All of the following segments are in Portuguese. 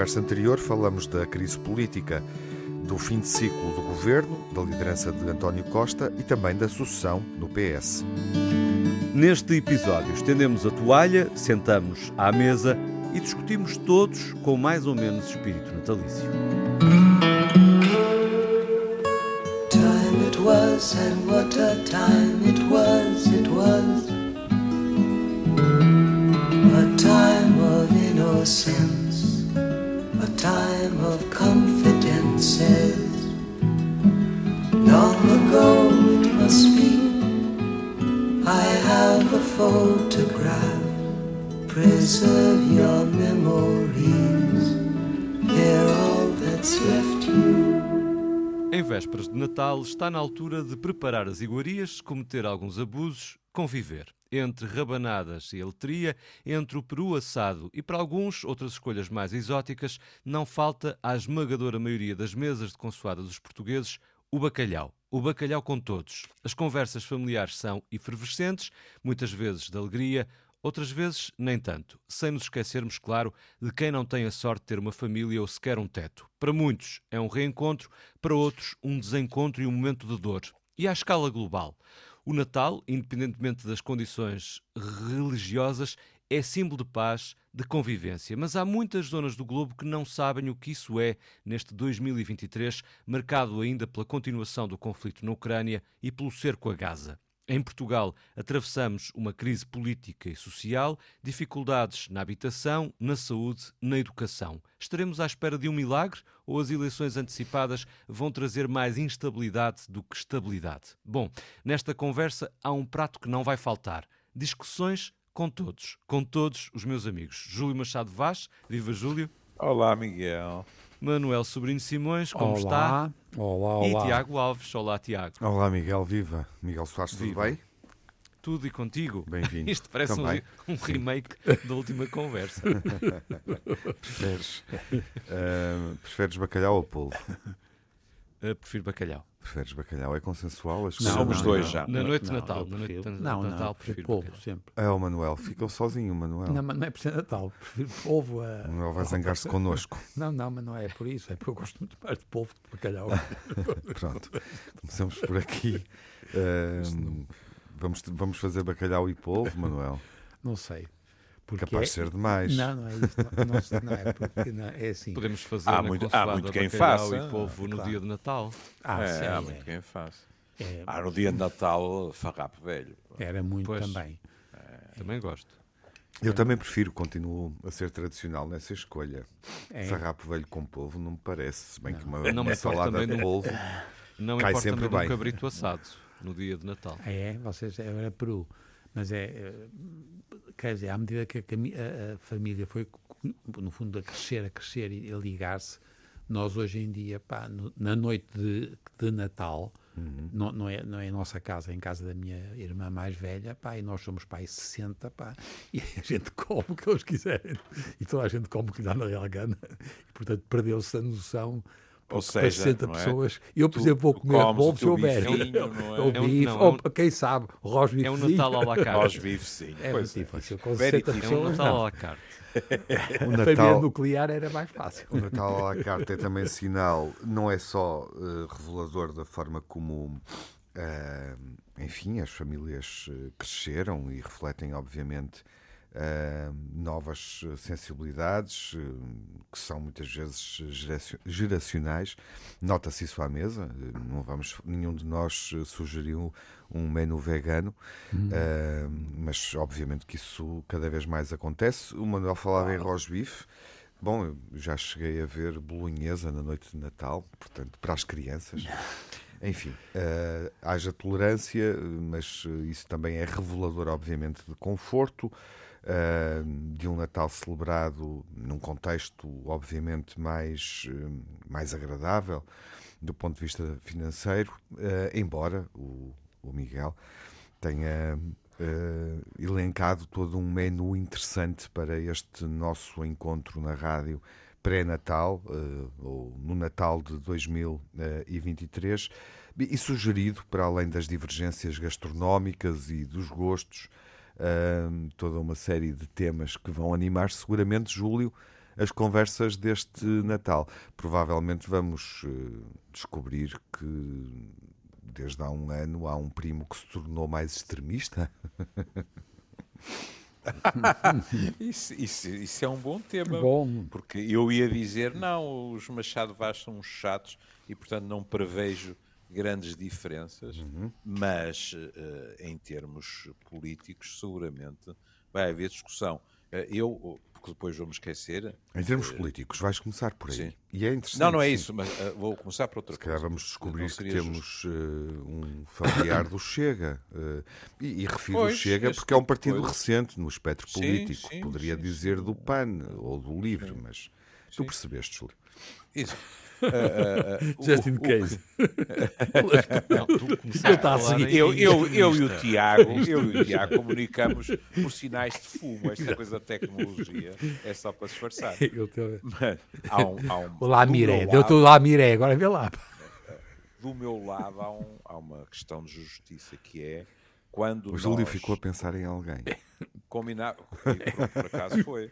conversa anterior falamos da crise política, do fim de ciclo do governo, da liderança de António Costa e também da sucessão no PS. Neste episódio, estendemos a toalha, sentamos à mesa e discutimos todos com mais ou menos espírito natalício. Time it was and what a time it was, it was a time of innocence, time of confidences. Long ago it must be, I have a photograph. Preserve your memories, they're all that's left you. Em vésperas de Natal, está na altura de preparar as iguarias, cometer alguns abusos, conviver. Entre rabanadas e letria, entre o peru assado e, para alguns, outras escolhas mais exóticas, não falta à esmagadora maioria das mesas de consoada dos portugueses o bacalhau. O bacalhau com todos. As conversas familiares são efervescentes, muitas vezes de alegria, Outras vezes, nem tanto, sem nos esquecermos, claro, de quem não tem a sorte de ter uma família ou sequer um teto. Para muitos é um reencontro, para outros, um desencontro e um momento de dor. E à escala global. O Natal, independentemente das condições religiosas, é símbolo de paz, de convivência. Mas há muitas zonas do globo que não sabem o que isso é neste 2023, marcado ainda pela continuação do conflito na Ucrânia e pelo cerco a Gaza. Em Portugal, atravessamos uma crise política e social, dificuldades na habitação, na saúde, na educação. Estaremos à espera de um milagre ou as eleições antecipadas vão trazer mais instabilidade do que estabilidade? Bom, nesta conversa há um prato que não vai faltar: discussões com todos, com todos os meus amigos. Júlio Machado Vaz, viva Júlio. Olá, Miguel. Manuel Sobrinho Simões, como olá, está? Olá, olá. E Tiago Alves, olá Tiago. Olá Miguel, viva. Miguel Soares, tudo bem? Tudo e contigo. Bem-vindo. Isto parece um, um, remake da última conversa. preferes, uh, preferes bacalhau ou polvo? Uh, prefiro bacalhau. Preferes bacalhau? É consensual? Acho que não, somos não, dois não. já. Na noite de Natal. Na noite de Natal, não, prefiro polvo sempre. É o Manuel. Ficou sozinho o Manuel. Não, mas não é por ser Natal. Prefiro polvo a... O Manuel vai zangar-se connosco. Não, não, mas não é por isso. É porque eu gosto muito mais de polvo que de bacalhau. Pronto. Começamos por aqui. Uh, vamos, vamos fazer bacalhau e polvo, Manuel? Não sei. Porque Capaz de é... ser demais. Não, não é isso. Não, não, é porque não, é assim. Podemos fazer há muito, há muito quem faça e povo no claro. dia de Natal. Ah, é, sim, há muito quem faça. É. Há no dia de Natal farrapo velho. Era muito pois, também. É. Também gosto. Eu também prefiro, continuo a ser tradicional nessa escolha. É. Farrapo velho com polvo não me parece, se bem não. que uma, não uma salada de polvo não cai sempre bem. um cabrito assado no dia de Natal. É, vocês, era Peru. Mas é, eh, quer dizer, à medida que a, a, família foi, no fundo, a crescer, a crescer e a ligar-se, nós hoje em dia, pá, no, na noite de, de Natal, uhum. não, não, é, não é a nossa casa, é em casa da minha irmã mais velha, pá, e nós somos pai 60, pá, e a gente come o que eles quiserem, e toda a gente come o que dá na real gana, e portanto perdeu-se a noção ou seja, 60 é? pessoas. Eu, por tu, exemplo, vou comer bolo se houver. Ou é? bife, ou quem sabe, rosbife. É um Natal à la carte. Rosbife, sim. É muito é. difícil. Com 60 pessoas. É um Natal à la carte. o Natal, família nuclear era mais fácil. O Natal à la carte é também sinal, não é só uh, revelador da forma como, uh, enfim, as famílias uh, cresceram e refletem, obviamente, Uh, novas sensibilidades uh, que são muitas vezes geracionais. Nota-se isso à mesa. Uh, não vamos, nenhum de nós sugeriu um menu vegano, uhum. mas obviamente que isso cada vez mais acontece. O Manuel falava em rosbife. Bom, eu já cheguei a ver bolonhesa na noite de Natal, portanto, para as crianças. Enfim, uh, haja tolerância, mas isso também é revelador, obviamente, de conforto uh, de um Natal celebrado num contexto, obviamente, mais, uh, mais agradável do ponto de vista financeiro, uh, embora o, o, Miguel tenha elencado todo um menu interessante para este nosso encontro na rádio pré-natal, ou no Natal de 2023, e sugerido, para além das divergências gastronómicas e dos gostos, uh, toda uma série de temas que vão animar seguramente, Júlio, as conversas deste Natal. Provavelmente vamos uh, descobrir que desde há um ano há um primo que se tornou mais extremista. isso, isso, isso, é um bom tema. Bom. Porque eu ia dizer, não, os Machado Vaz são chatos e, portanto, não prevejo grandes diferenças, uhum. mas uh, em termos políticos, seguramente vai haver discussão. Uh, eu, porque depois vou-me esquecer. Em termos uh, políticos, vais começar por aí. Sim. E é interessante. Não, não é sim. isso, mas uh, vou começar por outra Se coisa. vamos descobrir que temos uh, um familiar do Chega. e, e refiro pois, o Chega porque é um partido coisa. recente no espectro sim, político. Sim, Poderia dizer do PAN ou do LIVRE, mas tu percebeste, Júlio. Isso. Uh, Just in case. Seguir. Eu, eu, eu e o Tiago, eu e o Tiago comunicamos por sinais de fumo. Esta coisa da tecnologia é só para disfarçar. Mas há um, há um, Olá, Miré. Deu-te lá, Miré. Agora vê lá. Do meu lado há, um, há uma questão de justiça que é quando. O Júlio ficou a pensar em alguém. Combinar. Por, por acaso foi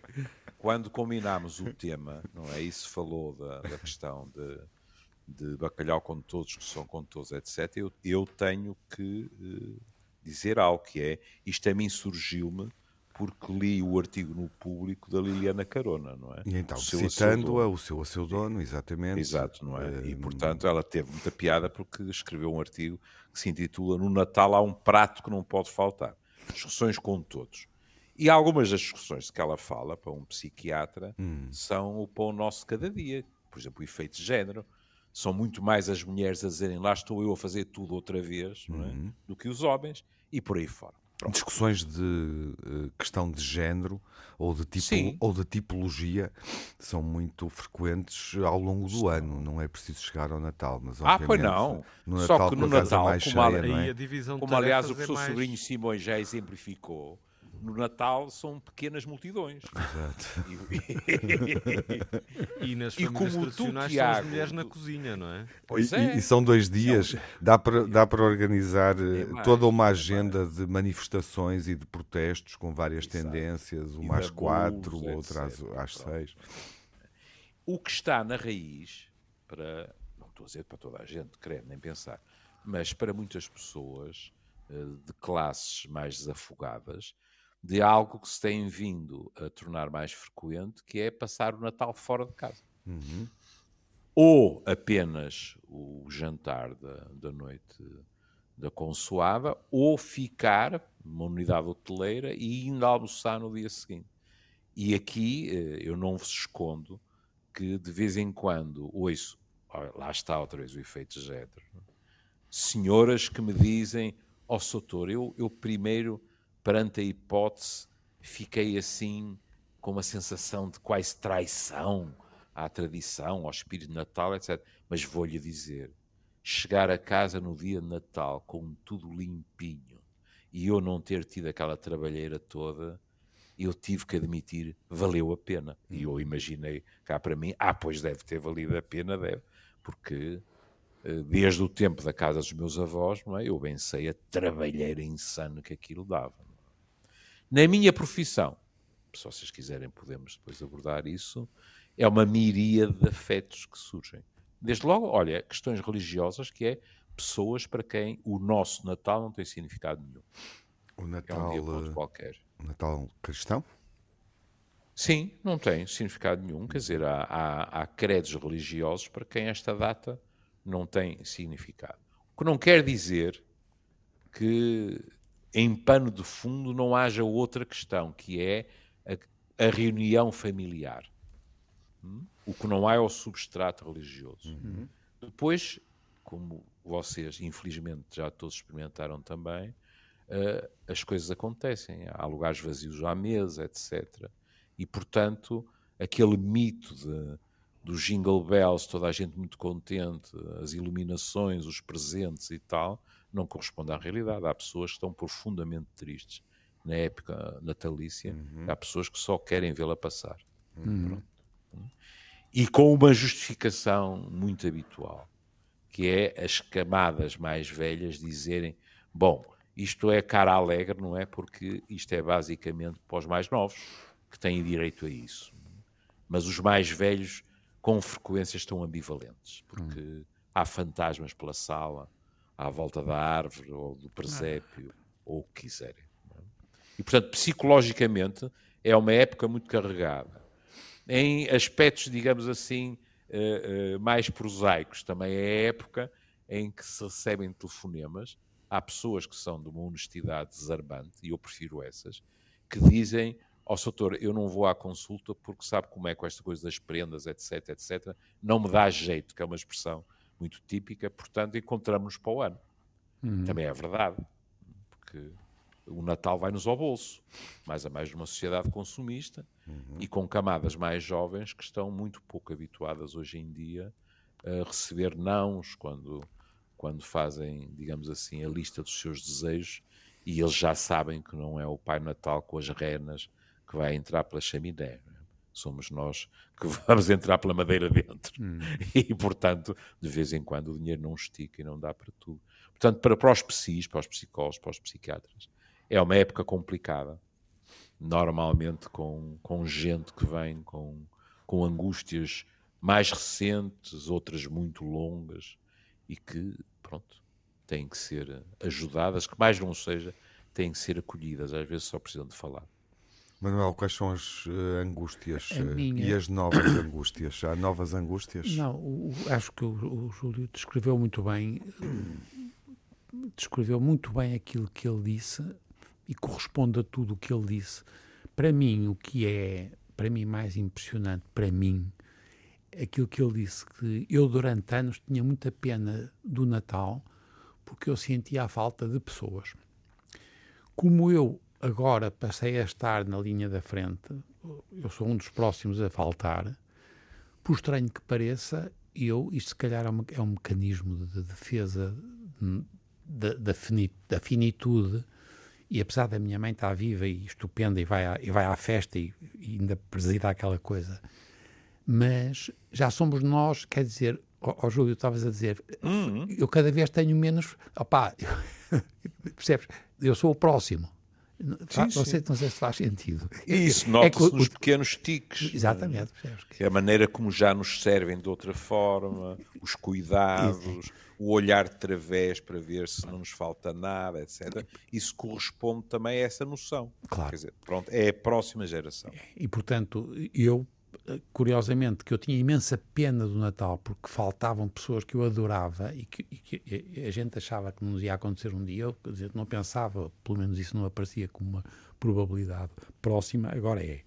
quando combinámos o tema, não é? Isso falou da, da questão de, de, bacalhau com todos, que são com todos, etc. Eu, eu tenho que uh, dizer algo que é, isto a mim surgiu-me porque li o artigo no público da Liliana Carona, não é? E então, citando-a, o seu a seu dono, exatamente. Exato, não é? E, portanto, ela teve muita piada porque escreveu um artigo que se intitula No Natal há um prato que não pode faltar. Discussões com todos. E algumas das discussões que ela fala para um psiquiatra hum. são o pão nosso de cada dia. Por exemplo, o efeito de género. São muito mais as mulheres a dizerem lá estou eu a fazer tudo outra vez é? Uhum. do que os homens e por aí fora. Pronto. Discussões de uh, questão de género ou de, tipo, ou de tipologia são muito frequentes ao longo do Sim. ano. Não é preciso chegar ao Natal, mas Ah, pois não. No Natal, Só que no Natal, mais como, cheia, a, é? como aliás o professor mais... Sobrinho Simões já exemplificou, no Natal são pequenas multidões. Exato. E, e nas e famílias tradicionais tu, Tiago, são as mulheres na cozinha, não é? Pois é. E, são dois dias, dá para, dá para organizar é mais, toda uma é agenda de manifestações e de protestos com várias Exato. tendências, uma às quatro, luz, outra às, às seis. O que está na raiz, para, não estou a dizer para toda a gente, creio, nem pensar, mas para muitas pessoas eh, de classes mais desafogadas, de algo que se tem vindo a tornar mais frequente, que é passar o Natal fora de casa. Uhum. Ou apenas o jantar da, da noite da consoada, ou ficar numa unidade hoteleira e indo almoçar no dia seguinte. E aqui eh, eu não vos escondo que de vez em quando ouço, lá está outra vez o efeito género, senhoras que me dizem, ó oh, Soutor, eu, eu primeiro perante a hipótese, fiquei assim com uma sensação de quase traição à tradição, ao espírito de Natal, etc. Mas vou-lhe dizer, chegar a casa no dia de Natal com tudo limpinho e eu não ter tido aquela trabalheira toda, eu tive que admitir, valeu a pena. E eu imaginei cá para mim, ah, pois deve ter valido a pena, deve, porque eh, desde o tempo da casa dos meus avós, não é? eu bem sei a trabalheira insana que aquilo dava. Na minha profissão, se vocês quiserem, podemos depois abordar isso, é uma miríade de afetos que surgem. Desde logo, olha, questões religiosas, que é pessoas para quem o nosso Natal não tem significado nenhum. O Natal, é um dia qualquer. O Natal cristão? Sim, não tem significado nenhum. Quer dizer, há, há, há credos religiosos para quem esta data não tem significado. O que não quer dizer que em pano de fundo não haja outra questão, que é a, a reunião familiar. Hum? O que não há é o substrato religioso. Uhum. Depois, como vocês, infelizmente, já todos experimentaram também, uh, as coisas acontecem. Há lugares vazios à mesa, etc. E, portanto, aquele mito de, dos jingle bells, toda a gente muito contente, as iluminações, os presentes e tal, não corresponde à realidade. Há pessoas que estão profundamente tristes na época natalícia, uhum. há pessoas que só querem vê-la passar. Uhum. E com uma justificação muito habitual, que é as camadas mais velhas dizerem: bom, isto é cara alegre, não é? Porque isto é basicamente para os mais novos, que têm direito a isso. mas os mais velhos com frequência estão ambivalentes, porque hum. há fantasmas pela sala, à volta da árvore ou do presépio, ah. ou o que quiserem. É? E, portanto, psicologicamente, é uma época muito carregada. Em aspectos, digamos assim, uh, uh, mais prosaicos, também é a época em que se recebem telefonemas. Há pessoas que são de uma honestidade desarmante, e eu prefiro essas, que dizem ó oh, doutor, eu não vou à consulta porque sabe como é com esta coisa das prendas, etc, etc, não me dá jeito, que é uma expressão muito típica, portanto encontramos-nos para o ano. Uhum. Também é verdade, porque o Natal vai-nos ao bolso, mais a mais numa sociedade consumista uhum. e com camadas mais jovens que estão muito pouco habituadas hoje em dia a receber nãos quando, quando fazem, digamos assim, a lista dos seus desejos e eles já sabem que não é o Pai Natal com as renas que vai entrar pela chaminé. É? Somos nós que vamos entrar pela madeira dentro. Hum. E, portanto, de vez em quando o dinheiro não estica e não dá para tudo. Portanto, para, para os psis, para os psicólogos, para os psiquiatras, é uma época complicada. Normalmente com, com gente que vem com, com angústias mais recentes, outras muito longas, e que, pronto, têm que ser ajudadas, que mais não seja, têm que ser acolhidas, às vezes só precisam de falar. Manuel, quais são as uh, angústias uh, minha... e as novas angústias? Há novas angústias? Não, o, acho que o, o, Júlio descreveu muito bem, descreveu muito bem aquilo que ele disse e corresponde a tudo o que ele disse. Para mim, o que é, para mim, mais impressionante, para mim, aquilo que ele disse, que eu durante anos tinha muita pena do Natal porque eu sentia a falta de pessoas. Como eu agora passei a estar na linha da frente, eu sou um dos próximos a faltar, por estranho que pareça, eu, isto se calhar é, uma, é um mecanismo de defesa da, da, da, finitude, e apesar da minha mãe estar viva e estupenda e vai à, e vai à festa e, e ainda presida aquela coisa, mas já somos nós, quer dizer, ó, ó Júlio, estavas a dizer, uhum. eu cada vez tenho menos, opá, percebes? Eu sou o próximo. Sim, não, sim. Sei, não sei se faz sentido. Isso é nota-se é nos pequenos tiques. Exatamente. É a maneira como já nos servem de outra forma, os cuidados, o olhar de través para ver se não nos falta nada, etc. Isso corresponde também a essa noção. Claro. Quer dizer, pronto, é a próxima geração. E, portanto, eu curiosamente, que eu tinha imensa pena do Natal porque faltavam pessoas que eu adorava e que, e que a gente achava que nos ia acontecer um dia, eu dizer, não pensava, pelo menos isso não aparecia como uma probabilidade próxima, agora é.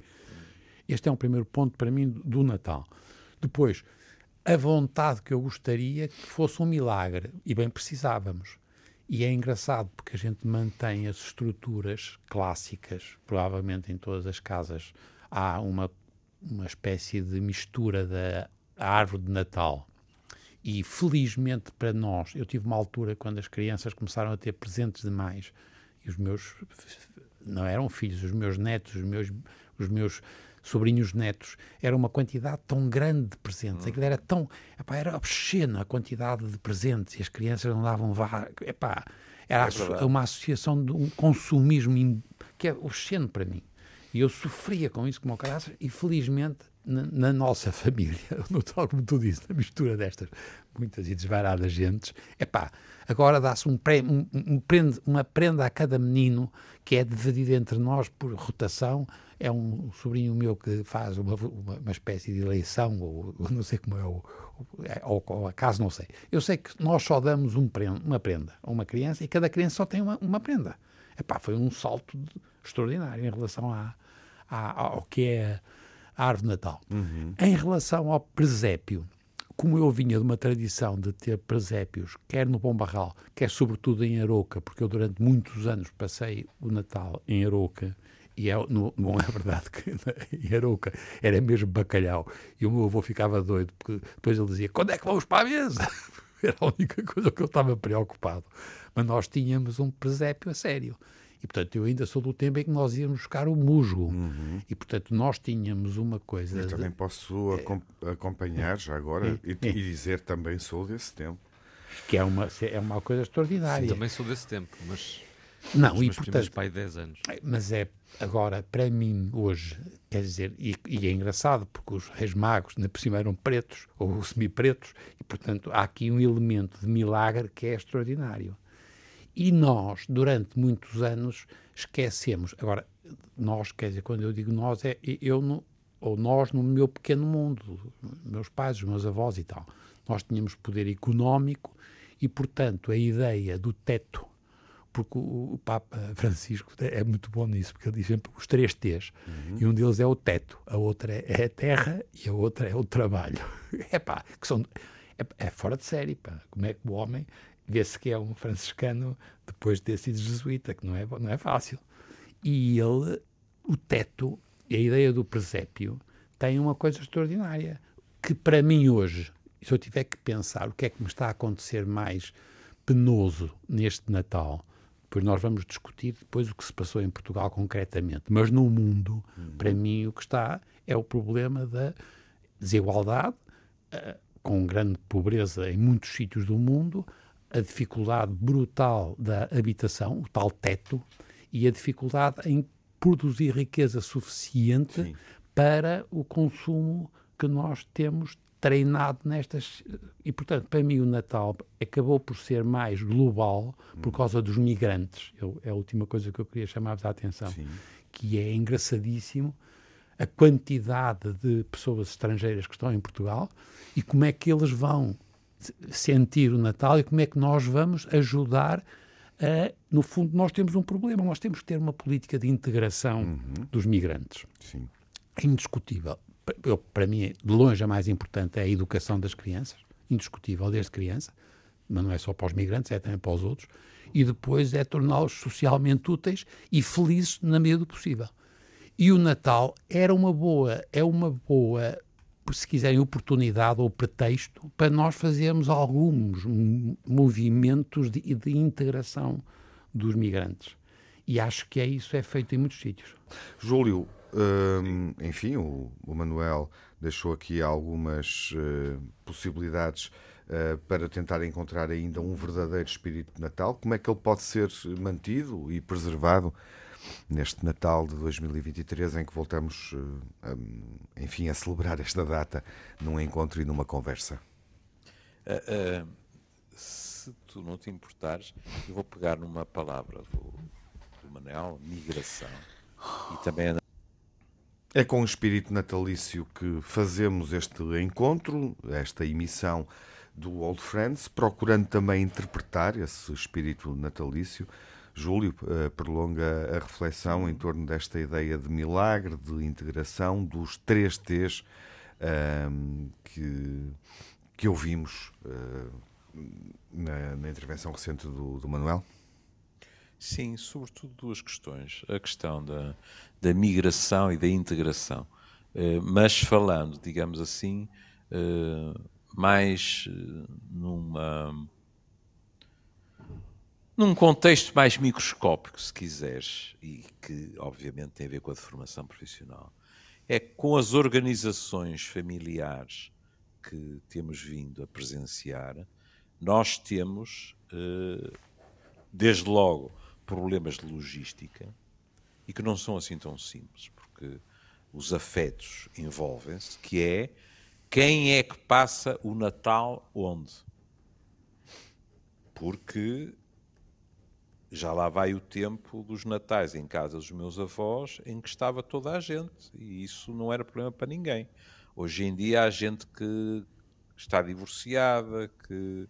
Este é um primeiro ponto para mim do Natal. Depois, a vontade que eu gostaria que fosse um milagre, e bem precisávamos. E é engraçado porque a gente mantém as estruturas clássicas, provavelmente em todas as casas há uma uma espécie de mistura da árvore de Natal. E felizmente para nós, eu tive uma altura quando as crianças começaram a ter presentes demais e os meus não eram filhos, os meus netos, os meus, os meus sobrinhos netos, era uma quantidade tão grande de presentes, aquilo era tão, epá, era obscena a quantidade de presentes e as crianças não davam vá, epá, era é uma associação de um consumismo que é obsceno para mim. E eu sofria com isso como caraças, e felizmente na, na, nossa família, no tal como tu disse, na mistura destas muitas e desvaradas gentes, é pá, agora dá-se um, um, um prende, uma prenda a cada menino que é dividida entre nós por rotação. É um sobrinho meu que faz uma, uma, uma espécie de eleição, ou, ou, não sei como é, ou, ou, ou acaso, não sei. Eu sei que nós só damos um prenda, uma prenda a uma criança e cada criança só tem uma, uma prenda. Epá, foi um salto extraordinário em relação à, ao que é a árvore de Natal. Uhum. Em relação ao presépio, como eu vinha de uma tradição de ter presépios, quer no Bom Barral, quer sobretudo em Aroca, porque eu durante muitos anos passei o Natal em Aroca, e é, não, não é verdade que em Aroca era mesmo bacalhau, e o meu avô ficava doido, porque depois ele dizia, quando é que vamos para a mesa? Era a única coisa que eu estava preocupado. Mas nós tínhamos um presépio a sério. E, portanto, eu ainda sou do tempo em que nós íamos buscar o musgo. Uhum. E, portanto, nós tínhamos uma coisa... Eu também posso é, acompanhar já agora é, e, é. e, dizer também sou desse tempo. Que é uma, é uma coisa extraordinária. Sim, também sou desse tempo, mas... Não, Os e portanto, pai 10 anos. mas é agora, para mim, hoje, quer dizer, e, e é engraçado, porque os reis magos, na por cima, eram pretos ou semi-pretos, e portanto há aqui um elemento de milagre que é extraordinário. E nós, durante muitos anos, esquecemos. Agora, nós, quer dizer, quando eu digo nós, é eu, no, ou nós no meu pequeno mundo, meus pais, os meus avós e tal. Nós tínhamos poder económico e, portanto, a ideia do teto, porque o, Papa Francisco é muito bom nisso, porque ele diz sempre os três T's, uhum. e um deles é o teto, a outra é a terra e a outra é o trabalho. É pá, que são, é, é fora de série, pá. Como é que o homem vê-se que é um franciscano depois de ter sido jesuíta, que não é, não é fácil. E ele, o teto, a ideia do presépio, tem uma coisa extraordinária, que para mim hoje, se eu tiver que pensar o que é que me está a acontecer mais penoso neste Natal, depois nós vamos discutir depois o que se passou em Portugal concretamente, mas no mundo, uhum. para mim, o que está é o problema da desigualdade, uh, com grande pobreza em muitos sítios do mundo, a dificuldade brutal da habitação, o tal teto, e a dificuldade em produzir riqueza suficiente Sim. para o consumo que nós temos treinado nestas. E, portanto, para mim, o Natal acabou por ser mais global por hum. causa dos migrantes. Eu, é a última coisa que eu queria chamar-vos a atenção. Sim. Que é engraçadíssimo a quantidade de pessoas estrangeiras que estão em Portugal e como é que eles vão sentir o Natal e como é que nós vamos ajudar a, no fundo, nós temos um problema, nós temos que ter uma política de integração uhum. dos migrantes. Sim. É indiscutível. Para mim, de longe, a mais importante é a educação das crianças, indiscutível desde criança, mas não é só para os migrantes, é também para os outros, e depois é torná-los socialmente úteis e felizes na medida do possível. E o Natal era uma boa, é uma boa se quiserem, oportunidade ou pretexto para nós fazermos alguns movimentos de, de integração dos migrantes. E acho que é isso é feito em muitos sítios. Júlio, hum, enfim, o, o, Manuel deixou aqui algumas uh, possibilidades uh, para tentar encontrar ainda um verdadeiro espírito de Natal. Como é que ele pode ser mantido e preservado neste Natal de 2023, em que voltamos, eh, enfim, a celebrar esta data num encontro e numa conversa? Uh, uh, se tu não te importares, eu vou pegar numa palavra do, do Manel, migração, e também é com o espírito natalício que fazemos este encontro, esta emissão do Old Friends, procurando também interpretar esse espírito natalício Júlio uh, prolonga a reflexão em torno desta ideia de milagre, de integração dos três T's uh, que, que ouvimos uh, na, na, intervenção recente do, do, Manuel? Sim, sobretudo duas questões. A questão da, da migração e da integração. Eh, mas falando, digamos assim, eh, mais numa num contexto mais microscópico, se quiseres, e que obviamente tem a ver com a deformação profissional, é com as organizações familiares que temos vindo a presenciar, nós temos, eh, desde logo, problemas de logística e que não são assim tão simples, porque os afetos envolvem-se, que é quem é que passa o Natal onde? Porque já lá vai o tempo dos natais em casa dos meus avós, em que estava toda a gente, e isso não era problema para ninguém. Hoje em dia há gente que está divorciada, que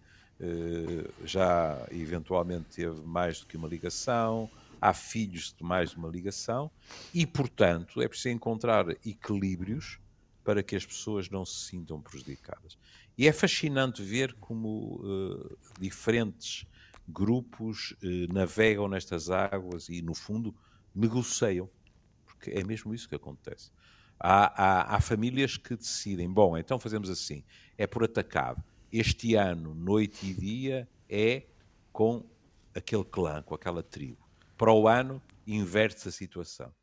já eventualmente teve mais do que uma ligação, há filhos de mais de uma ligação, e portanto é preciso encontrar equilíbrios para que as pessoas não se sintam prejudicadas. E é fascinante ver como eh, diferentes grupos eh, navegam nestas águas e, no fundo, negociam. Porque é mesmo isso que acontece. Há, há, há, famílias que decidem, bom, então fazemos assim, é por atacado. Este ano, noite e dia, é com aquele clã, com aquela tribo. Para o ano, inverte-se a situação.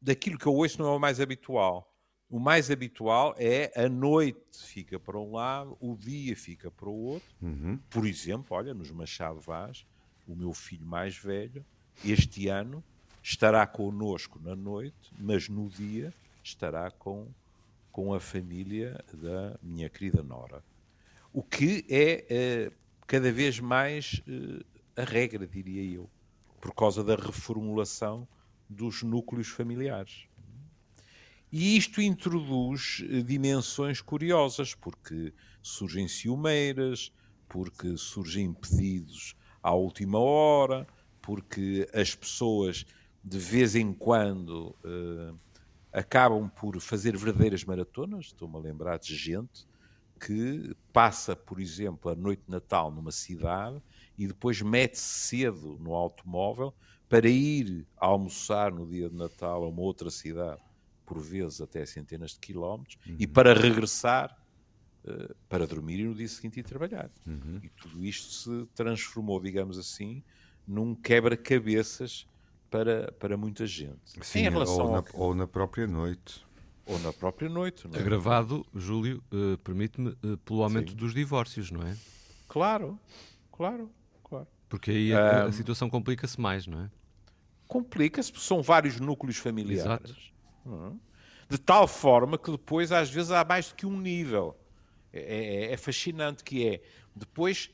Daquilo que eu ouço não é o mais habitual. O mais habitual é a noite fica para um lado, o dia fica para o outro. Uhum. Por exemplo, olha, nos Machado Vaz, o meu filho mais velho, este ano estará connosco na noite, mas no dia estará com, com a família da minha querida Nora. O que é eh, cada vez mais eh, a regra, diria eu, por causa da reformulação dos núcleos familiares. E isto introduz eh, dimensões curiosas, porque surgem ciumeiras, porque surgem pedidos à última hora, porque as pessoas de vez em quando acabam por fazer verdadeiras maratonas. Estou-me a lembrar de gente que passa, por exemplo, a noite de Natal numa cidade e depois mete-se cedo no automóvel para ir almoçar no dia de Natal a uma outra cidade, por vezes até centenas de quilómetros, uhum. e para regressar uh, para dormir e no dia seguinte ir trabalhar. Uhum. E tudo isto se transformou, digamos assim, num quebra-cabeças para, para muita gente. Sim, em relação ou, na, ao... ou na própria noite. Ou na própria noite. Não é? Agravado, Júlio, uh, permite-me, uh, pelo aumento Sim. dos divórcios, não é? Claro, claro, claro. Porque aí a, a situação complica-se mais, não é? Complica-se, porque são vários núcleos familiares. Exato. Uhum. De tal forma que depois, às vezes, há mais do que um nível. É, é, é fascinante que é, depois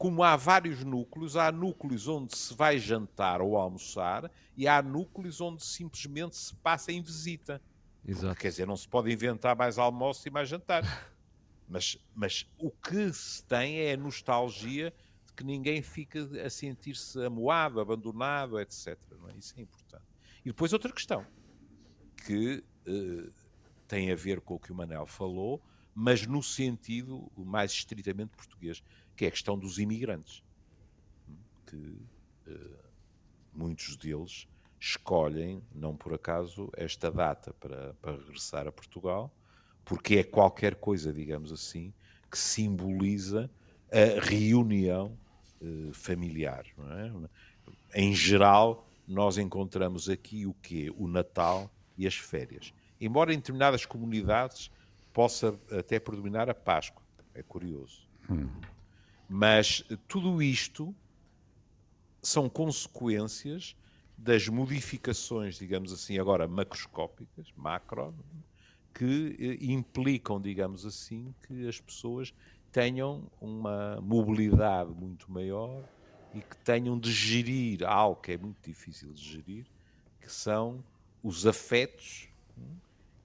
como há vários núcleos, há núcleos onde se vai jantar ou almoçar e há núcleos onde simplesmente se passa em visita. Exato. Porque, quer dizer, não se pode inventar mais almoço e mais jantar. mas, mas o que se tem é a nostalgia de que ninguém fica a sentir-se amoado, abandonado, etc. É? Isso é importante. E depois outra questão, que uh, tem a ver com o que o Manel falou, mas no sentido mais estritamente português que é a questão dos imigrantes, que uh, muitos deles escolhem, não por acaso, esta data para, para regressar a Portugal, porque é qualquer coisa, digamos assim, que simboliza a reunião uh, familiar. É? Em geral, nós encontramos aqui o que O Natal e as férias. Embora em determinadas comunidades possa até predominar a Páscoa. É curioso. Hum. Mas tudo isto são consequências das modificações, digamos assim, agora macroscópicas, macro, que eh, implicam, digamos assim, que as pessoas tenham uma mobilidade muito maior e que tenham de gerir algo que é muito difícil de gerir, que são os afetos.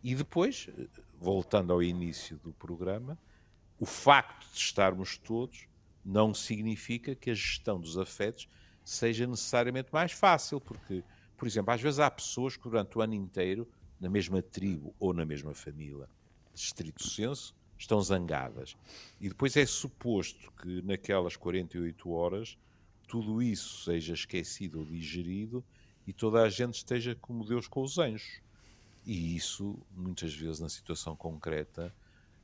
E depois, eh, voltando ao início do programa, o facto de estarmos todos não significa que a gestão dos afetos seja necessariamente mais fácil, porque, por exemplo, às vezes há pessoas que durante o ano inteiro, na mesma tribo ou na mesma família, estrito senso, estão zangadas. E depois é suposto que naquelas 48 horas tudo isso seja esquecido ou digerido e toda a gente esteja como Deus com os anjos. E isso, muitas vezes, na situação concreta,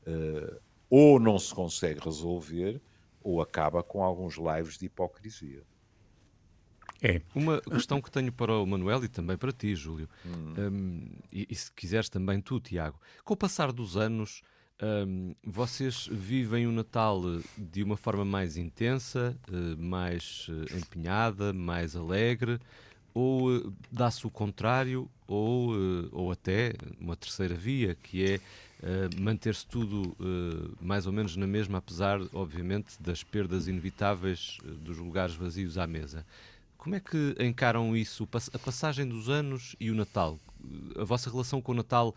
uh, ou não se consegue resolver, ou acaba com alguns lives de hipocrisia. É. Uma questão que tenho para o Manuel e também para ti, Júlio, hum. um, e, e, se quiseres também tu, Tiago, com o passar dos anos, um, vocês vivem o Natal de uma forma mais intensa, uh, mais uh, empenhada, mais alegre, ou uh, dá-se o contrário, ou, ou até uma terceira via, que é eh, manter-se tudo uh, mais ou menos na mesma, apesar, obviamente, das perdas inevitáveis uh, dos lugares vazios à mesa. Como é que encaram isso, a passagem dos anos e o Natal? A vossa relação com o Natal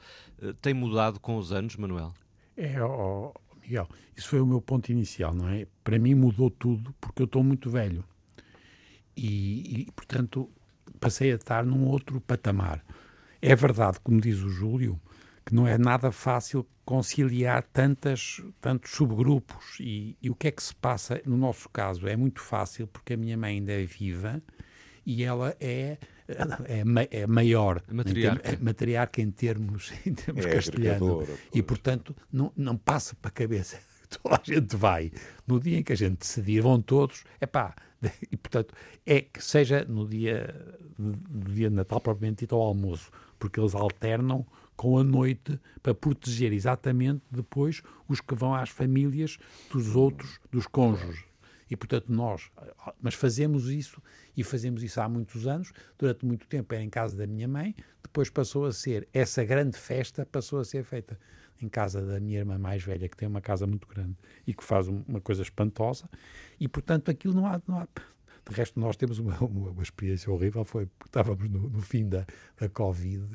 tem mudado com os anos, Manuel? É, oh, Miguel, isso foi o meu ponto inicial, não é? Para mim mudou tudo porque eu estou muito velho. E, e, portanto, passei a estar num outro patamar. É verdade, como diz o Júlio, que não é nada fácil conciliar tantas, tantos subgrupos. E, e, o que é que se passa no nosso caso? É muito fácil porque a minha mãe ainda é viva e ela é, é, é maior, matriarca. Em termos, é matriarca em termos, em termos é castelhanos. E, portanto, não, não passa para a cabeça. Toda a gente vai. No dia em que a gente decidir, vão todos. É pá. E, portanto, é que seja no dia, no dia de Natal, propriamente dito, ao almoço, porque eles alternam com a noite para proteger exatamente depois os que vão às famílias dos outros, dos cônjuges. E, portanto, nós, mas fazemos isso, e fazemos isso há muitos anos, durante muito tempo era em casa da minha mãe, depois passou a ser, essa grande festa passou a ser feita em casa da minha irmã mais velha, que tem uma casa muito grande e que faz uma coisa espantosa, e, portanto, aquilo não há... Não há de resto, nós temos uma, uma, experiência horrível, foi porque estávamos no, no fim da, da Covid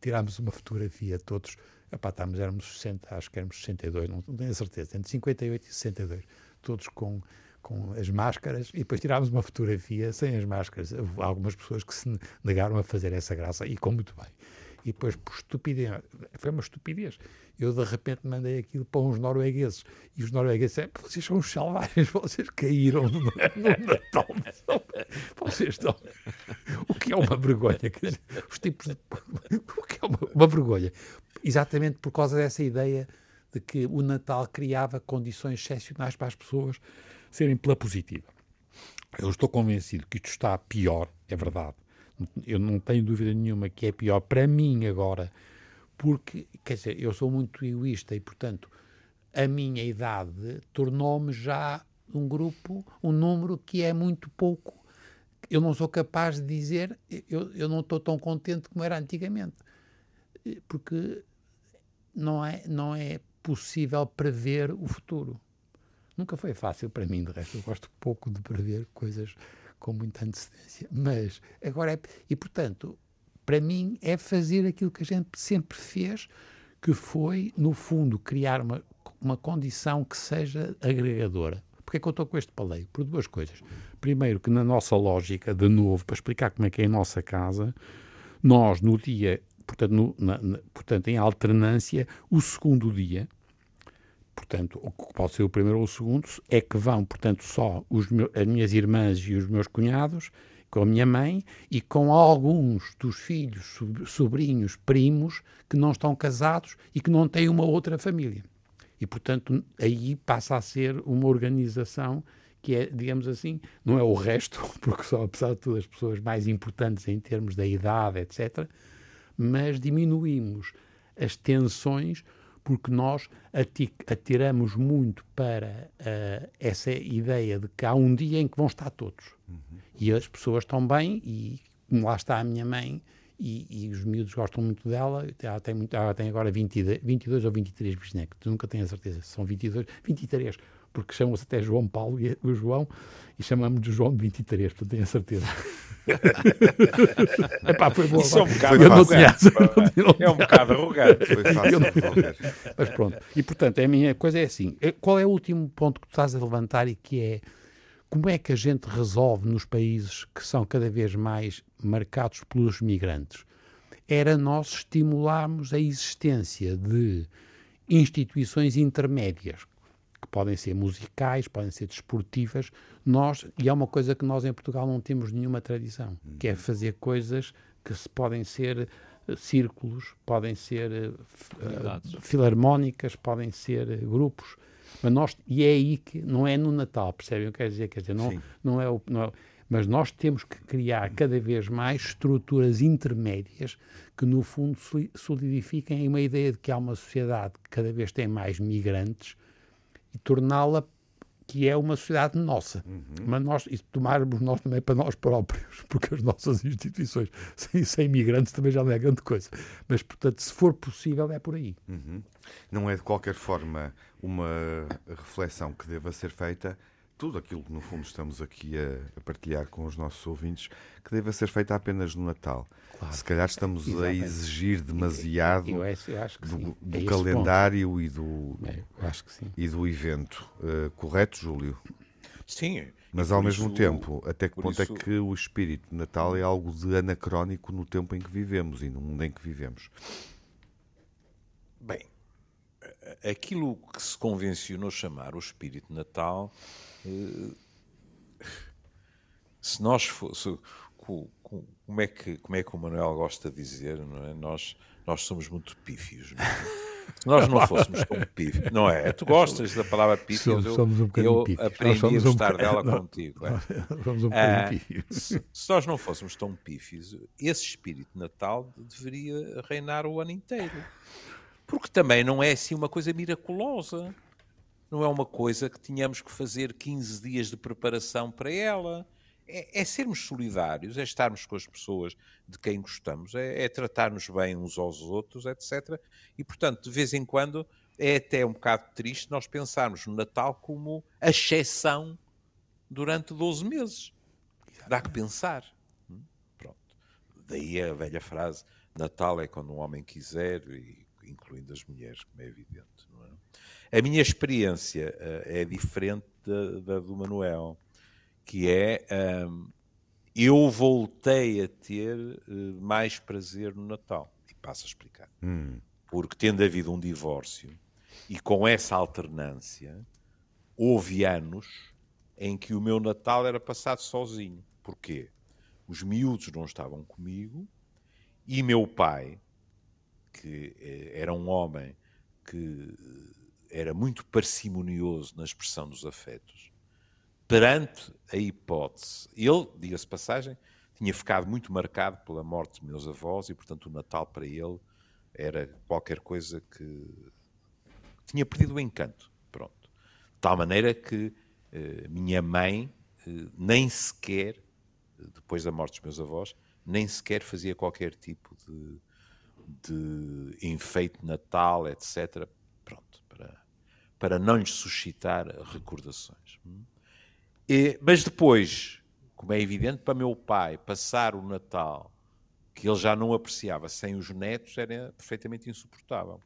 tirámos uma fotografia todos, epá, estávamos, éramos 60, acho que éramos 62, não, não tenho a certeza, entre 58 e 62, todos com com as máscaras e depois tirámos uma fotografia sem as máscaras. Houve algumas pessoas que se negaram a fazer essa graça e com muito bem. E depois, por estupidez, foi uma estupidez. Eu de repente mandei aquilo para uns noruegueses e os noruegueses disseram: vocês são os selvagens, vocês caíram no, no Natal. Vocês estão. O que é uma vergonha? Os tipos. De... O que é uma, uma vergonha? Exatamente por causa dessa ideia de que o Natal criava condições excepcionais para as pessoas serem pela positiva. Eu estou convencido que isto está pior, é verdade. Eu não tenho dúvida nenhuma que é pior para mim agora, porque, quer dizer, eu sou muito egoísta e, portanto, a minha idade tornou-me já um grupo, um número que é muito pouco. Eu não sou capaz de dizer, eu, eu não estou tão contente como era antigamente, porque não é, não é possível prever o futuro. Nunca foi fácil para mim, de resto, eu gosto pouco de prever coisas com muita antecedência. Mas agora é. E portanto, para mim é fazer aquilo que a gente sempre fez, que foi, no fundo, criar uma, uma condição que seja agregadora. Porquê é que eu estou com este paleio? Por duas coisas. Primeiro, que na nossa lógica, de novo, para explicar como é que é a nossa casa, nós no dia, portanto, no, na, na, portanto em alternância, o segundo dia, portanto, pode ser o primeiro ou o segundo, é que vão, portanto, só meus, as minhas irmãs e os meus cunhados, com a minha mãe e com alguns dos filhos, sobrinhos, primos que não estão casados e que não têm uma outra família. E, portanto, aí passa a ser uma organização que é, digamos assim, não é o resto, porque são, apesar de tudo, as pessoas mais importantes em termos da idade, etc., mas diminuímos as tensões porque nós atiramos muito para uh, essa ideia de que há um dia em que vão estar todos. Uhum. E as pessoas estão bem, e lá está a minha mãe, e, e, os miúdos gostam muito dela. Ela tem, muito, ela tem agora 20, 22 ou 23 bisnetos, nunca tenho a certeza, são 22, 23 porque chamam-se até João Paulo e o João, e chamamos de João de 23, portanto tenho a certeza. Epá, foi boa. Isso é um bocado arrogante. É um bocado arrogante. Fácil Mas pronto. E portanto, a minha coisa é assim: é, qual é o último ponto que tu estás a levantar e que é como é que a gente resolve nos países que são cada vez mais marcados pelos migrantes? Era nós estimularmos a existência de instituições intermédias, que podem ser musicais, podem ser desportivas. Nós, e é uma coisa que nós em Portugal não temos nenhuma tradição, que é fazer coisas que se podem ser uh, círculos, podem ser uh, filarmónicas, podem ser uh, grupos. Mas nós, e é aí que não é no Natal, percebem o que quer dizer? Quer dizer, não, não, é o, não é, mas nós temos que criar cada vez mais estruturas intermédias que, no fundo, solidifiquem uma ideia de que há uma sociedade que cada vez tem mais migrantes e torná-la que é uma sociedade nossa. Uhum. Mas nós, e tomarmos nós também para nós próprios, porque as nossas instituições, sem, sem imigrantes, também já não é grande coisa. Mas, portanto, se for possível, é por aí. Uhum. Não é, de qualquer forma, uma reflexão que deva ser feita tudo aquilo que no fundo estamos aqui a, a, partilhar com os nossos ouvintes, que deva ser feita apenas no Natal. Claro. Se calhar estamos Exatamente. a exigir demasiado eu, eu, eu do, do é calendário e do, é, e do evento. Uh, correto, Júlio? Sim. Mas ao mesmo tempo, até que ponto é isso... é que o espírito de Natal é algo de anacrónico no tempo em que vivemos e no mundo em que vivemos? Bem, aquilo que se convencionou chamar o espírito de Natal se nós fosse como é que como é que o Manuel gosta de dizer não é? Nós nós somos muito pífios não é? se nós não fôssemos tão pífios não é? Tu gostas da palavra pífios? Somos, somos um eu, eu aprendi a gostar um dela contigo é? somos um ah, pífios. se, se, nós não fôssemos tão pífios esse espírito Natal deveria reinar o ano inteiro. Porque também não é assim uma coisa miraculosa não é uma coisa que tínhamos que fazer 15 dias de preparação para ela. É, é sermos solidários, é estarmos com as pessoas de quem gostamos, é, é tratar-nos bem uns aos outros, etc. E, portanto, de vez em quando é até um bocado triste nós pensarmos no Natal como a exceção durante 12 meses. Dá que pensar. Hum? Pronto. Daí a velha frase: Natal é quando um homem quiser, e incluindo as mulheres, como é evidente. A minha experiência uh, é diferente da, do Manuel, que é. Um, eu voltei a ter uh, mais prazer no Natal. E passo a explicar. Hum. Porque, tendo havido um divórcio, e com essa alternância, houve anos em que o meu Natal era passado sozinho. Porquê? Os miúdos não estavam comigo e meu pai, que eh, era um homem que era muito parcimonioso na expressão dos afetos, perante a hipótese, ele, diga-se passagem, tinha ficado muito marcado pela morte de meus avós e, portanto, o Natal para ele era qualquer coisa que tinha perdido o encanto. Pronto. De tal maneira que eh, minha mãe eh, nem sequer, depois da morte dos meus avós, nem sequer fazia qualquer tipo de, de enfeite Natal, etc. Para não lhes suscitar recordações. E, mas depois, como é evidente, para meu pai, passar o Natal, que ele já não apreciava sem os netos, era perfeitamente insuportável.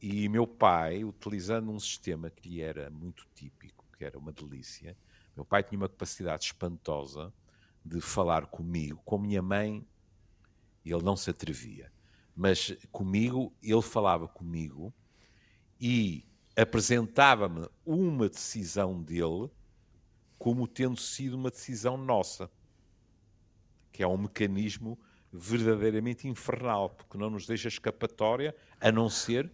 E meu pai, utilizando um sistema que lhe era muito típico, que era uma delícia. Meu pai tinha uma capacidade espantosa de falar comigo, com minha mãe, ele não se atrevia, mas comigo, ele falava comigo e apresentava-me uma decisão dele como tendo sido uma decisão nossa, que é um mecanismo verdadeiramente infernal, porque não nos deixa escapatória, a não ser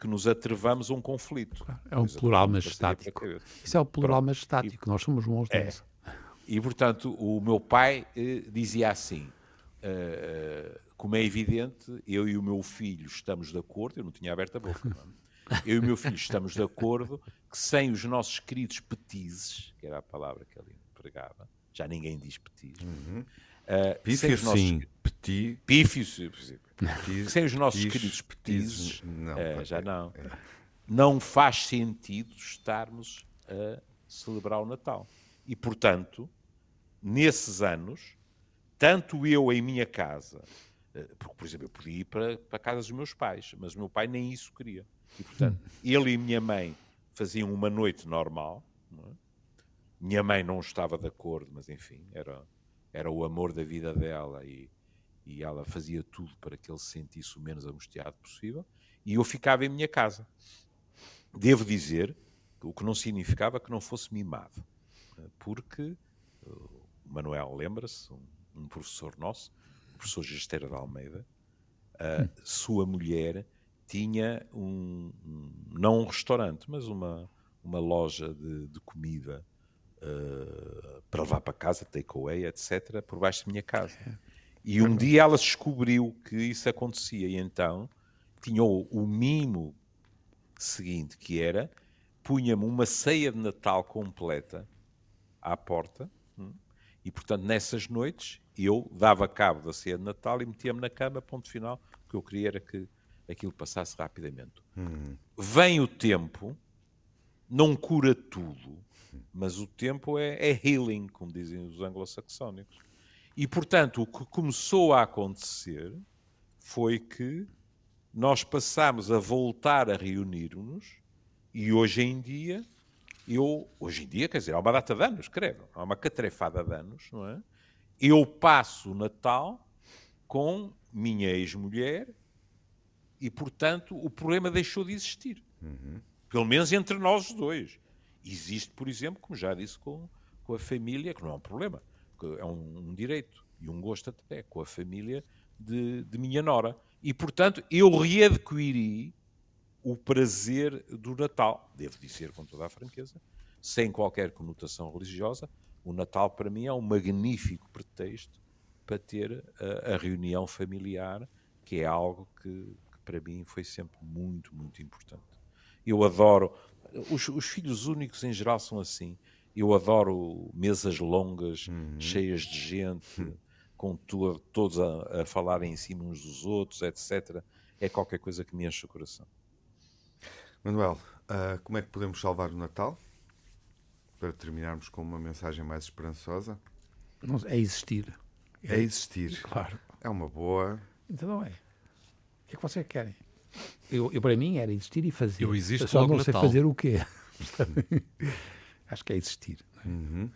que nos atrevamos a um conflito. É um plural majestático. Isso é o plural Pronto. majestático, nós somos bons é. nisso. E, portanto, o meu pai eh, dizia assim, uh, como é evidente, eu e o meu filho estamos de acordo, eu não tinha aberto a boca, é? Eu e o meu filho estamos de acordo que sem os nossos queridos petizes, que era a palavra que ele empregava, já ninguém diz petizes, uhum. uh, Pífio, sim. Nossos... Petit. Pífios, sem os nossos petis, queridos petizes, é, já não. É. Não faz sentido estarmos a celebrar o Natal. E, portanto, nesses anos, tanto eu em minha casa, eh, porque, por exemplo, eu podia ir para, para a casa dos meus pais, mas o meu pai nem isso queria. E, portanto, ele e minha mãe faziam uma noite normal. É? Minha mãe não estava de acordo, mas enfim, era, era o amor da vida dela e e ela fazia tudo para que ele se sentisse o menos angustiado possível, e eu ficava em minha casa. Devo dizer, o que não significava que não fosse mimado, porque o Manuel lembra-se, um, um, professor nosso, o professor Gesteira de Almeida, a sua mulher tinha um, um, não um restaurante, mas uma, uma loja de, de comida uh, para levar para casa, takeaway, etc., por baixo da minha casa. E um dia ela descobriu que isso acontecia e então tinha o, o mimo seguinte, que era punha-me uma ceia de Natal completa à porta hum, e, portanto, nessas noites eu dava cabo da ceia de Natal e metia-me na cama, ponto final, o que eu queria era que aquilo passasse rapidamente. Hum. Vem o tempo, não cura tudo, mas o tempo é, é healing, como dizem os anglo-saxónicos. E, portanto, o que começou a acontecer foi que nós passámos a voltar a reunir-nos e hoje em dia, eu, hoje em dia, quer dizer, há uma data de anos, creio, há uma catrefada de anos, não é? Eu passo o Natal com minha ex-mulher e, portanto, o problema deixou de existir. Uhum. Pelo menos entre nós dois. Existe, por exemplo, como já disse com, com a família, que não é um problema é um, um direito e um gosto até com a família de, de minha nora. E, portanto, eu readquiri o prazer do Natal. Devo dizer com toda a franqueza, sem qualquer conotação religiosa, o Natal para mim é um magnífico pretexto para ter a, a reunião familiar, que é algo que, que, para mim foi sempre muito, muito importante. Eu adoro. Os, os filhos únicos em geral são assim. Eu adoro mesas longas, cheias de gente, com tu- todos a, a falarem em cima uns dos outros, etc. É qualquer coisa que me enche o coração. Manuel, ah, como é que podemos salvar o Natal? Para terminarmos com uma mensagem mais esperançosa. Não- é existir. É existir. Claro. É uma boa. Então não é. O que é que vocês querem? Eu, eu, para mim era existir e fazer. Eu existo Só logo não sei Natal. fazer o quê. Acho que é existir. é? Uhum.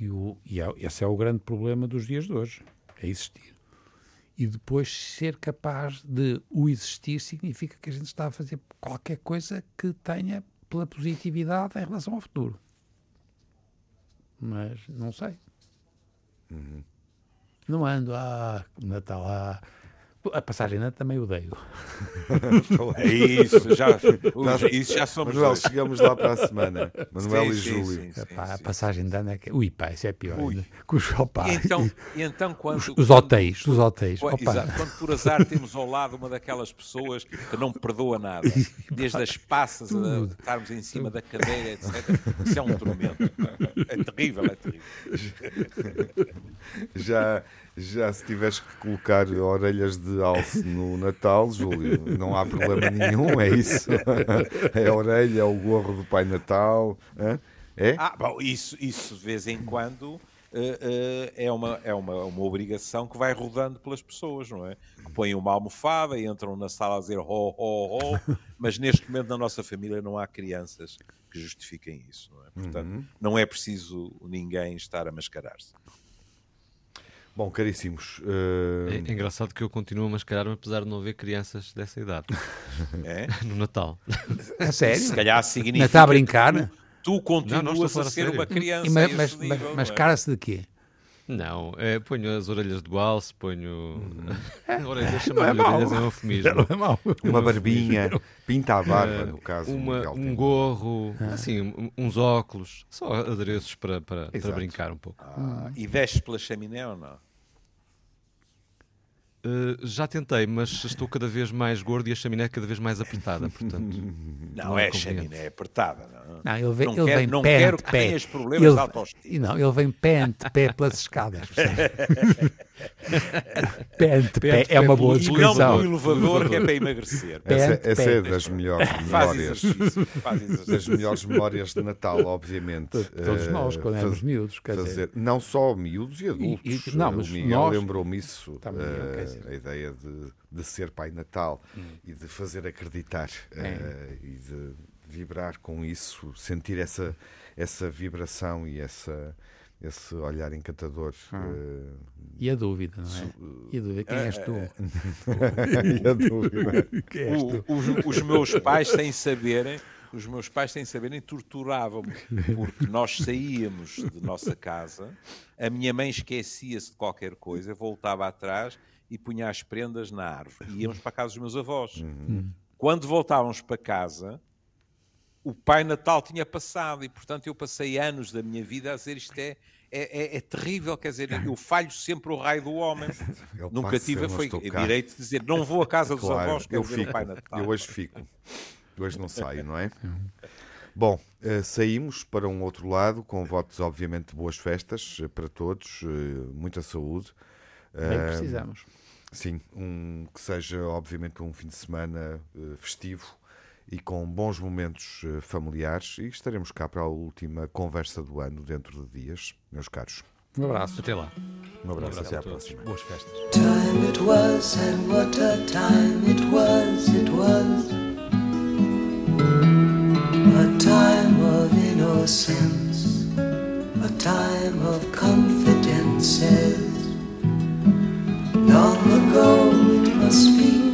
E, o, e é- esse é o grande problema dos dias de hoje. É existir. E depois ser capaz de o existir significa que a gente está a fazer qualquer coisa que tenha pela positividade em relação ao futuro. Mas não sei. Não ando, ah, Natal, ah. A passagem ano também odeio. É isso, já, isso já somos Manuel, dois. chegamos lá para a semana. Manuel Sim, e sim, Júlio. sim, sim, Epá, a passagem de ano é que. Ui, pá, isso é pior. Ui. ainda. Com os, opá, E então, e então quando, os, os quando- hotéis, os hotéis. Opa, exato, quando por azar temos ao lado uma daquelas pessoas que não perdoa nada, desde as passas a estarmos em cima da cadeira, etc. Isso é um tormento. É terrível, é terrível. Já, já se tiveres que colocar orelhas de alce no Natal, Júlio, não há problema nenhum, é isso. É a orelha, é o gorro do Pai Natal. É? Ah, bom, isso, isso de vez em quando eh, eh, é, uma, é uma, uma obrigação que vai rodando pelas pessoas, não é? Que põem uma almofada e entram na sala a dizer ho, ho, ho, mas neste momento na nossa família não há crianças que justifiquem isso, não é? Portanto, não é preciso ninguém estar a mascarar-se. Bom, caríssimos, É, eh, é engraçado que eu continuo a mascarar-me apesar de não haver crianças dessa idade É? no Natal. a sério? Se calhar significa está a brincar? Tu, tu continuas Não, não a a, ser sério. uma criança. E mas, mas, mas é? cara-se de quê? Não, é, ponho as orelhas do alce, ponho. orelhas, Não é mau. orelhas é um eufemismo. É mau. uma barbinha, pinta a barba, no caso. Uma, um gorro, assim, um- uns óculos, só adereços para, para, para brincar um pouco. Ah, e desce pela chaminé ou não? Uh, já tentei, mas estou cada vez mais gordo e a chaminé cada vez mais apertada, portanto. Não, Não é é chaminé apertada. Não, Não, ele vem, Não ele quero- vem não pé quero ante que pé. tenhas problemas Ele- de autoestima. e Não, ele vem pé ante pé pelas escadas. pé ante pé, é uma boa E não descrição. pelo elevador que é para emagrecer. Essa, essa é das melhores memórias. Das melhores memórias de Natal, obviamente. Todos Eh, nós, quando éramos miúdos, quer dizer. fazer, não só miúdos e adultos. e- não, Eh, mas o Miguel lembrou-me isso, Também, eh. Hum. a ideia de, de ser Pai Natal e de fazer acreditar É. eh, e de vibrar com isso, sentir essa, essa vibração e essa, esse olhar encantador. eh, E a dúvida, não é? E a dúvida, quem és tu? e a dúvida. Quem és tu? O- os, os meus pais, sem saberem, os meus pais, sem saberem, torturavam-me, porque nós saíamos de nossa casa, a minha mãe esquecia-se de qualquer coisa, voltava atrás e punha as prendas na árvore. E íamos para a casa dos meus avós. Quando voltávamos para casa, o Pai Natal tinha passado e, portanto, eu passei anos da minha vida a dizer isto é, é, é- é terrível, quer dizer, eu falho sempre o raio do homem. Ele Nunca tive foi direito de dizer, não vou à casa dos Claro, avós, quero eu fico. o Pai Natal. Eu hoje fico. Hoje não saio, não é? Bom, eh, saímos para um outro lado, com votos, obviamente, de boas festas eh, para todos, eh, muita saúde. Bem precisamos. Sim, um, que seja, obviamente, um fim de semana festivo e com bons momentos eh, familiares. E estaremos cá para a última conversa do ano, dentro de dias, meus caros. Um abraço. Até lá. Um abraço, até à a todos. próxima. Boas festas. Time it was, and what a time it was, it was. A time of innocence, a time of confidences. Long ago it must be,